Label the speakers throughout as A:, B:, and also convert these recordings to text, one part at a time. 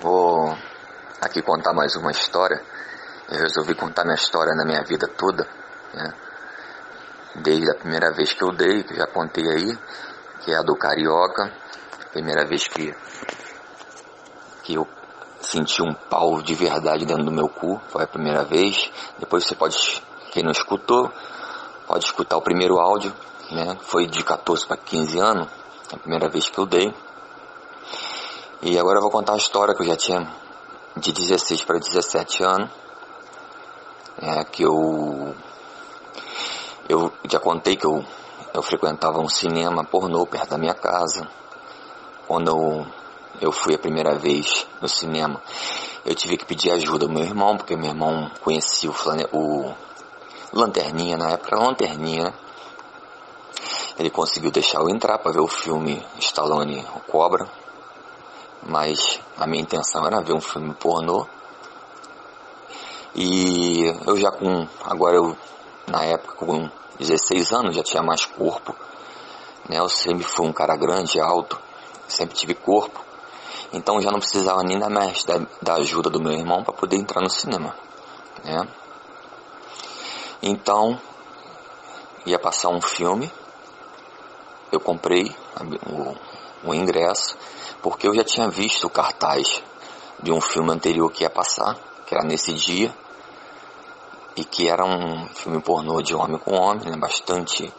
A: Vou aqui contar mais uma história. Eu resolvi contar minha história na minha vida toda, né? Desde a primeira vez que eu dei, que eu já contei aí, que é a do Carioca. Primeira vez que, que eu senti um pau de verdade dentro do meu cu, foi a primeira vez. Depois você pode, quem não escutou, pode escutar o primeiro áudio, né? Foi de 14 para 15 anos, a primeira vez que eu dei. E agora eu vou contar a história que eu já tinha de 16 para 17 anos, é, que eu eu já contei que eu, eu frequentava um cinema pornô perto da minha casa. Quando eu, eu fui a primeira vez no cinema, eu tive que pedir ajuda do meu irmão, porque meu irmão conhecia o, flane, o Lanterninha, na época era Lanterninha, né? Ele conseguiu deixar eu entrar para ver o filme Stallone o Cobra, mas a minha intenção era ver um filme pornô. E eu já com, agora eu, na época com 16 anos, já tinha mais corpo, né? Eu sempre fui um cara grande, alto, sempre tive corpo. Então já não precisava nem da, da, da ajuda do meu irmão para poder entrar no cinema, né? Então, ia passar um filme, eu comprei o, ingresso, porque eu já tinha visto o cartaz de um filme anterior que ia passar, que era nesse dia, e que era um filme pornô de homem com homem, né, bastante,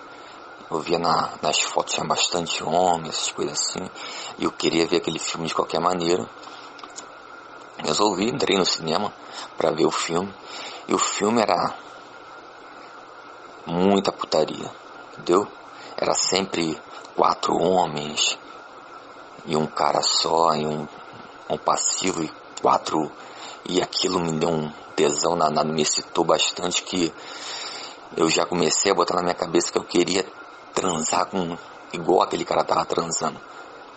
A: eu via na, nas fotos tinha bastante homem, essas coisas assim, e eu queria ver aquele filme de qualquer maneira. Resolvi, entrei no cinema para ver o filme, e o filme era muita putaria, entendeu? Era sempre quatro homens e um cara só, e um, um passivo e quatro. E aquilo me deu um tesão danado, me excitou bastante que eu já comecei a botar na minha cabeça que eu queria transar com igual aquele cara tava transando,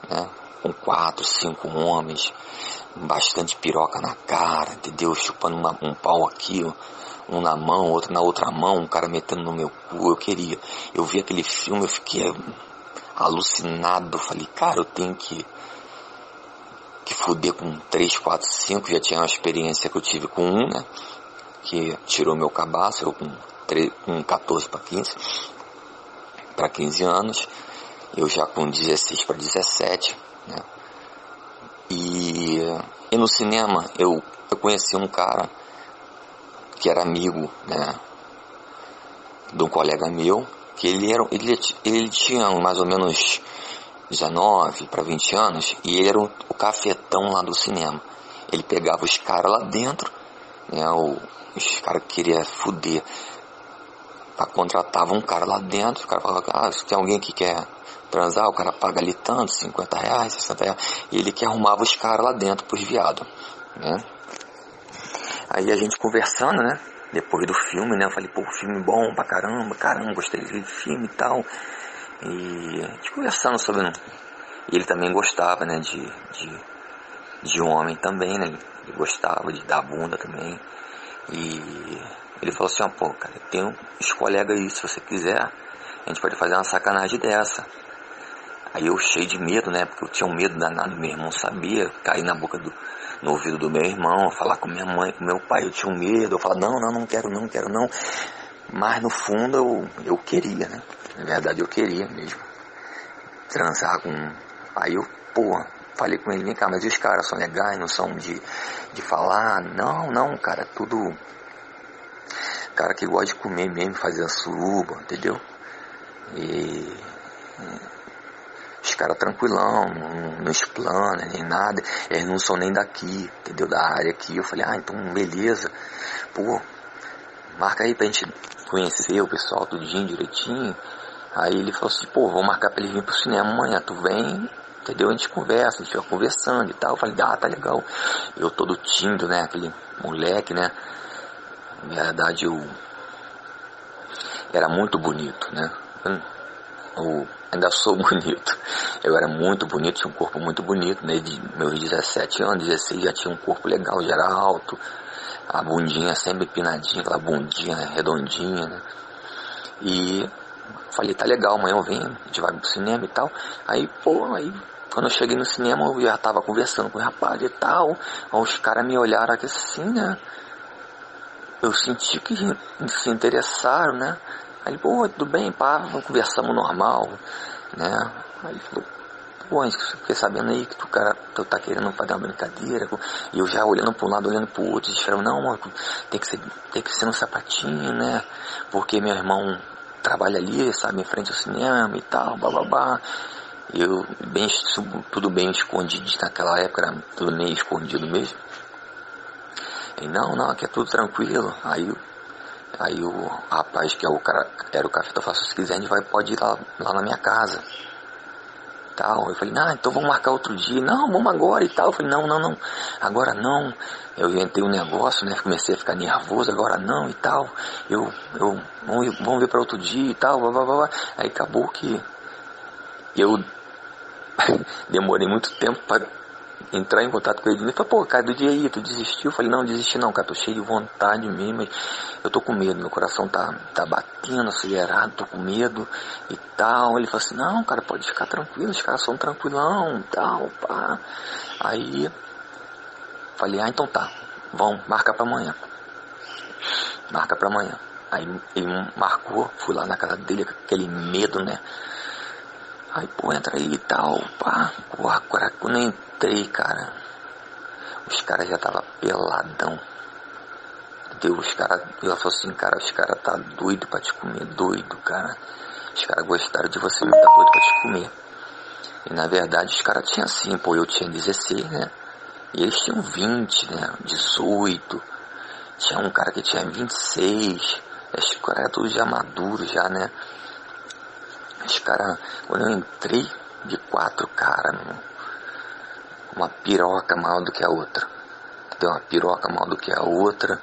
A: né? Com quatro, cinco homens, bastante piroca na cara, entendeu? Chupando uma, um pau aqui, um na mão, outro na outra mão, um cara metendo no meu cu, eu queria. Eu vi aquele filme, eu fiquei alucinado, falei, cara, eu tenho que que fuder com 3, 4, 5, já tinha uma experiência que eu tive com um, né? Que tirou meu cabaço, eu com, 3, com 14 para 15, para 15 anos, eu já com 16 para 17, né? E, e no cinema eu, eu conheci um cara que era amigo, né, de um colega meu, que ele era, ele, ele tinha mais ou menos 19 para 20 anos e ele era o, o cafetão lá do cinema. Ele pegava os caras lá dentro, né, o, os caras que queriam fuder, contratava um cara lá dentro, o cara falava, ah, se tem alguém que quer transar, o cara paga ali tanto, 50 reais, 60 reais, e ele que arrumava os caras lá dentro pros viados, né. Aí a gente conversando, né? Depois do filme, né? Eu falei, pô, filme bom pra caramba, caramba, gostei do filme e tal. E a gente conversando sobre. E ele também gostava, né? De, de, de homem também, né? Ele gostava de dar bunda também. E ele falou assim: ó, pô, cara, tem uns colegas aí, se você quiser, a gente pode fazer uma sacanagem dessa. Aí eu cheio de medo, né? Porque eu tinha um medo danado, meu irmão sabia, cair na boca do, no ouvido do meu irmão, falar com minha mãe, com meu pai, eu tinha um medo, eu falava, não, não, não quero, não quero, não. Mas no fundo eu, eu queria, né? Na verdade eu queria mesmo. Transar com. Aí eu, porra, falei com ele, vem cá, mas e os caras são legais, não são de, de falar? Não, não, cara, tudo. Cara que gosta de comer mesmo, fazer a suruba, entendeu? E os caras tranquilão, não, não explana nem nada, eles não são nem daqui, entendeu? Da área aqui. Eu falei, ah, então beleza. Pô, marca aí pra gente conhecer o pessoal tudinho direitinho. Aí ele falou assim, pô, vou marcar pra ele vir pro cinema amanhã, tu vem, entendeu? A gente conversa, a gente vai conversando e tal. Eu falei, ah, tá legal. Eu todo tímido, né? Aquele moleque, né? Na verdade eu era muito bonito, né? O ainda sou bonito. Eu era muito bonito, tinha um corpo muito bonito, né? De meus 17 anos, 16 já tinha um corpo legal, já era alto, a bundinha sempre pinadinha, aquela bundinha redondinha, né? E falei, tá legal, amanhã eu venho, a gente vai pro cinema e tal. Aí, pô, aí quando eu cheguei no cinema, eu já tava conversando com o rapaz e tal. Os caras me olharam aqui assim, né? Eu senti que se interessaram, né? Aí ele, pô, tudo bem, pá, conversamos normal, né? Aí ele falou, pô, fiquei sabendo aí que tu, cara, tu tá querendo fazer uma brincadeira. E eu já olhando para um lado, olhando para o outro, disseram, não, mano, tem que, ser, tem que ser no sapatinho, né? Porque meu irmão trabalha ali, sabe, em frente ao cinema e tal, bababá. Eu, bem, tudo bem escondido naquela época, era tudo meio escondido mesmo. E não, não, aqui é tudo tranquilo. Aí, aí o rapaz que é o cara, era o cafetão falou, se quiser a gente vai, pode ir lá, lá na minha casa tal. Eu falei, ah, então vamos marcar outro dia. Não, vamos agora e tal. Eu falei, não, não, não, agora não. Eu inventei um negócio, né? Comecei a ficar nervoso, agora não e tal. Eu, eu, vamos, vamos ver para outro dia e tal. Blá, blá, blá. Aí acabou que eu demorei muito tempo para entrar em contato com ele. Ele falou, pô, cara, do dia aí, tu desistiu? Eu falei, não, desisti não, cara, tô cheio de vontade mesmo, mas eu tô com medo, meu coração tá, tá batendo, acelerado, tô com medo e tal. Ele falou assim, não, cara, pode ficar tranquilo, os caras são tranquilão e tal, pá. Aí, falei, ah, então tá, vamos, marca pra amanhã. Marca pra amanhã. Aí ele marcou, fui lá na casa dele aquele medo, né? Aí, pô, entra aí e tal, pá. Agora, quando eu entrei, cara, os caras já tava peladão. Deus, os caras, ela falou assim, cara, os caras tá doido pra te comer, doido, cara. Os caras gostaram de você, tá doido pra te comer. E na verdade os caras tinham assim, pô, eu tinha 16, né? E eles tinham 20, né? 18. Tinha um cara que tinha 26. Os caras eram todos já maduros, já, né? Os caras, quando eu entrei de quatro caras, uma piroca maior do que a outra. Deu uma piroca maior do que a outra.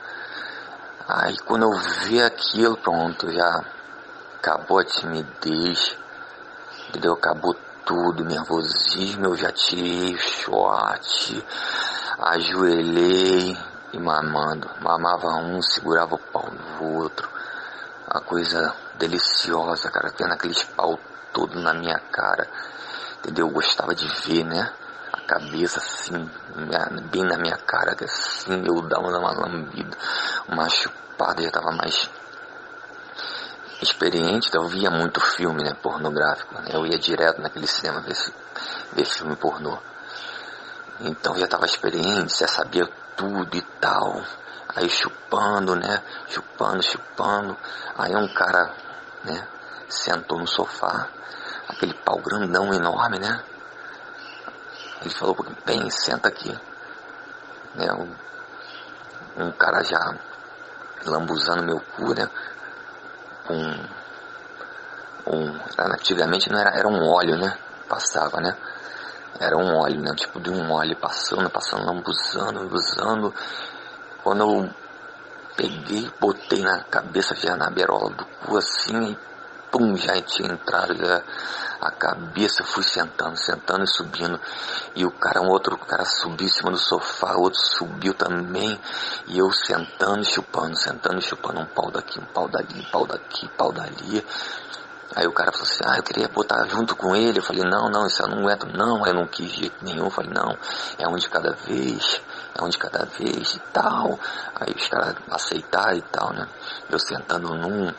A: Aí quando eu vi aquilo, pronto, já acabou a timidez, entendeu? Acabou tudo, nervosismo, eu já tirei o short, ajoelhei e mamando. Mamava um, segurava o pau do outro. A coisa deliciosa, cara, tendo aqueles pau todo na minha cara, entendeu? Eu gostava de ver, né? A cabeça assim, bem na minha cara, assim eu dava uma lambida, uma chupada, já tava mais experiente, então eu via muito filme, né, pornográfico, né? eu ia direto naquele cinema ver, ver filme pornô. Então já tava experiente, já sabia tudo e tal. Aí chupando, né? Chupando, chupando. Aí um cara né? Sentou no sofá, aquele pau grandão enorme, né? Ele falou, bem, senta aqui. Né? Um, um cara já lambuzando meu cu, né? Um, um, antigamente não era, era um óleo, né? Passava, né? Era um óleo, né? Tipo de um óleo passando, passando, lambuzando, lambuzando. Quando eu peguei, botei na cabeça, já na berola do cu assim, e pum, já tinha entrado já, a cabeça, fui sentando, sentando e subindo, e o cara, um outro cara subiu em cima do sofá, outro subiu também, e eu sentando e chupando, sentando e chupando, um pau daqui, um pau dali, um pau daqui, um pau dali, Aí o cara falou assim, ah, eu queria botar junto com ele. Eu falei, não, não, isso eu não aguento, não, eu não quis jeito nenhum. Eu falei, não, é um de cada vez é um de cada vez e tal. Aí os caras aceitaram e tal, né? Eu sentando num.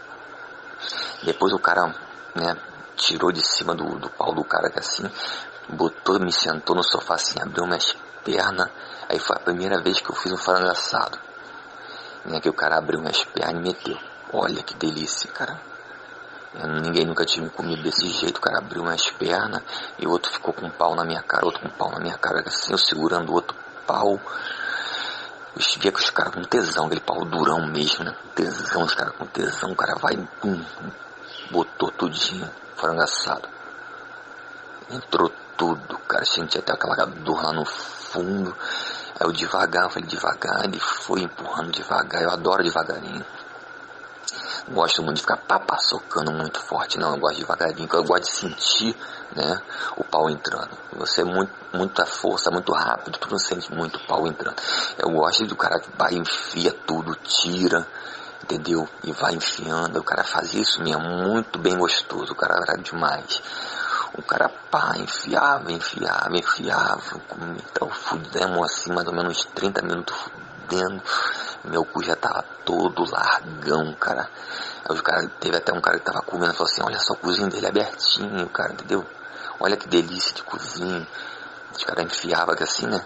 A: Depois o cara, né, tirou de cima do, do pau do cara que assim, botou, me sentou no sofá assim, abriu minhas pernas. Aí foi a primeira vez que eu fiz um frango assado. Né, que o cara abriu minhas pernas e meteu. Olha que delícia, cara. Eu, ninguém nunca tinha comido desse jeito. O cara abriu minhas pernas e o outro ficou com um pau na minha cara, outro com um pau na minha cara, assim, eu segurando o outro pau. Eu via os caras com tesão, aquele pau durão mesmo, né? Tesão, os caras com tesão, o cara vai, pum, botou tudinho, frango. Entrou tudo, cara, senti até aquela dor lá no fundo. Aí eu devagar, falei devagar, ele foi empurrando devagar, eu adoro devagarinho. Gosto muito de ficar papá socando muito forte, não, eu gosto devagarinho, eu gosto de sentir né? O pau entrando. Você é muito, muita força, muito rápido, tu não sente muito pau entrando. Eu gosto do cara que vai, enfia tudo, tira, entendeu? E vai enfiando. O cara faz isso mesmo, muito bem gostoso. O cara era demais. O cara, pá, enfiava, enfiava, enfiava. Comi, tava fudendo assim, mais ou menos 30 minutos fudendo. Meu cu já tava todo largão, cara. Aí os cara, teve até um cara que tava comendo e falou assim, olha só o cozinho dele abertinho, cara, entendeu? Olha que delícia de cozinho. Os caras enfiavam assim, né?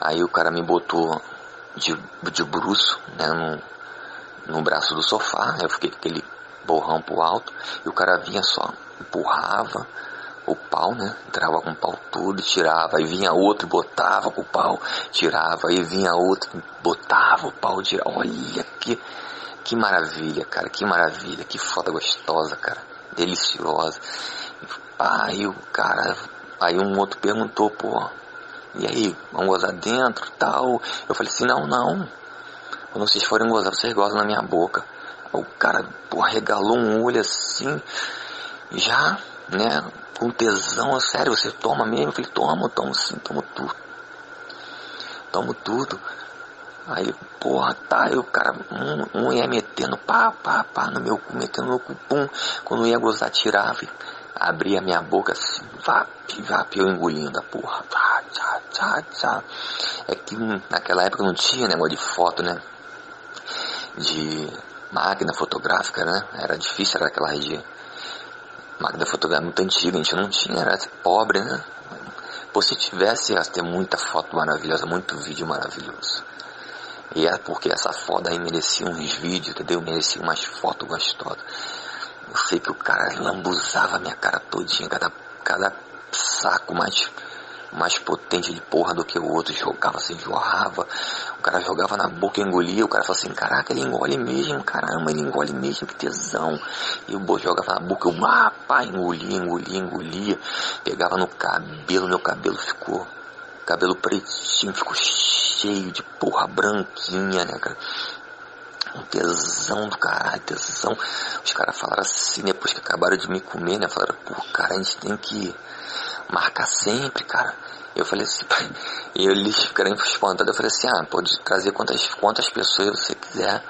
A: Aí o cara me botou de, de bruço, né, no, no braço do sofá. Eu fiquei com aquele borrão pro alto. E o cara vinha só, empurrava o pau, né? Entrava com o pau tudo e tirava. Aí vinha outro e botava com o pau, tirava. Aí vinha outro, botava o pau, tirava. Olha que, que maravilha, cara. Que maravilha. Que foda gostosa, cara. Deliciosa. Aí o cara, aí um outro perguntou, pô, e aí, vamos gozar dentro tal? Eu falei assim, não, não. Quando vocês forem gozar, vocês gozam na minha boca. O cara, pô, regalou um olho assim, já, né, com tesão, sério, você toma mesmo? Eu falei, toma, tomo sim, tomo tudo. Tomo tudo. Aí, porra, tá, o cara, um, um ia metendo pá, pá, pá no meu cu, metendo no meu cu, pum. Quando ia gozar, tirava abria minha boca assim, vap, vap, eu engolindo a porra, vá, tchá, tchá, tchá. É que naquela época não tinha negócio de foto, né? De máquina fotográfica, né? Era difícil, era aquela de máquina fotográfica muito antiga, a gente não tinha, era pobre, né? Pô, se tivesse, ia ter muita foto maravilhosa, muito vídeo maravilhoso. E é porque essa foda aí merecia uns vídeos, entendeu? Merecia umas fotos gostosas. Eu sei que o cara lambuzava a minha cara todinha, cada, cada saco mais, mais potente de porra do que o outro, jogava assim, jorrava. O cara jogava na boca engolia, o cara falava assim, caraca, ele engole mesmo, caramba, ele engole mesmo, que tesão. E o jogava na boca, eu, ah, pá, engolia, engolia, engolia. Pegava no cabelo, meu cabelo ficou, cabelo pretinho, ficou cheio de porra branquinha, né, cara um tesão do caralho, tesão. Os caras falaram assim, depois que acabaram de me comer, né? Falaram, pô, cara, a gente tem que marcar sempre, cara. Eu falei assim, e eles ficaram espantados. Eu falei assim, ah, pode trazer quantas, quantas pessoas você quiser.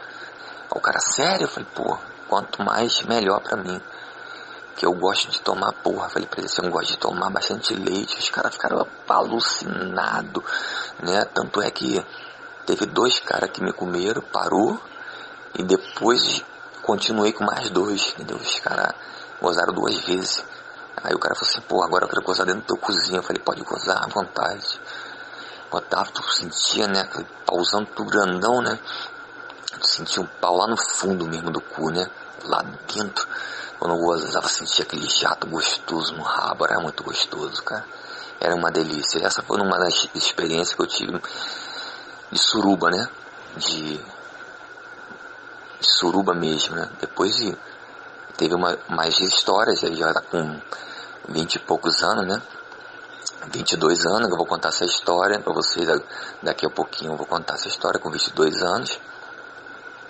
A: O cara, sério? Eu falei, pô, quanto mais, melhor pra mim. Que eu gosto de tomar porra. Eu falei pra eles, assim, eu gosto de tomar bastante leite. Os caras ficaram alucinados, né? Tanto é que teve dois caras que me comeram, parou. E depois continuei com mais dois, entendeu? Os caras gozaram duas vezes. Aí o cara falou assim, pô, agora eu quero gozar dentro do teu cozinha. Eu falei, pode gozar à vontade. Botava, tu sentia, né? Pauzão tudo grandão, né? Tu sentia um pau lá no fundo mesmo do cu, né? Lá dentro. Quando eu gozava, sentia aquele jato gostoso no rabo. Era muito gostoso, cara. Era uma delícia. Essa foi uma das experiências que eu tive de suruba, né? De suruba mesmo, né? Depois de, teve uma, mais histórias, aí já com vinte e poucos anos, né? 22 anos, eu vou contar essa história para vocês daqui a pouquinho, eu vou contar essa história com 22 anos.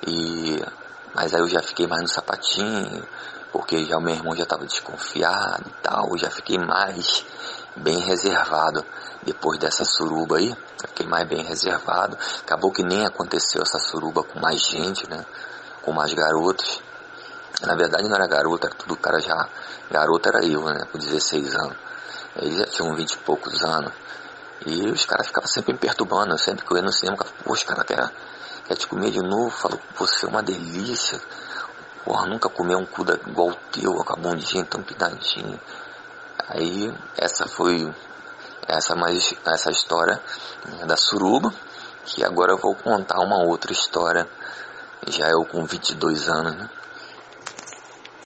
A: E mas aí eu já fiquei mais no sapatinho, porque já o meu irmão já estava desconfiado e tal, eu já fiquei mais bem reservado depois dessa suruba aí, fiquei mais bem reservado. Acabou que nem aconteceu essa suruba com mais gente, né? com mais garotos. Na verdade não era garota, era tudo cara já. Garota era eu, né? Com 16 anos. Eles já tinham 20 e poucos anos. E os caras ficavam sempre me perturbando. Eu sempre que eu ia no cinema, eu ficava, poxa, cara, quer, quer te comer de novo? Falo, você é uma delícia. Porra, nunca comeu um cu igual o teu, com a bundinha tão pitadinha. Aí, essa foi essa mais essa história né, da suruba, que agora eu vou contar uma outra história já eu com 22 anos, né?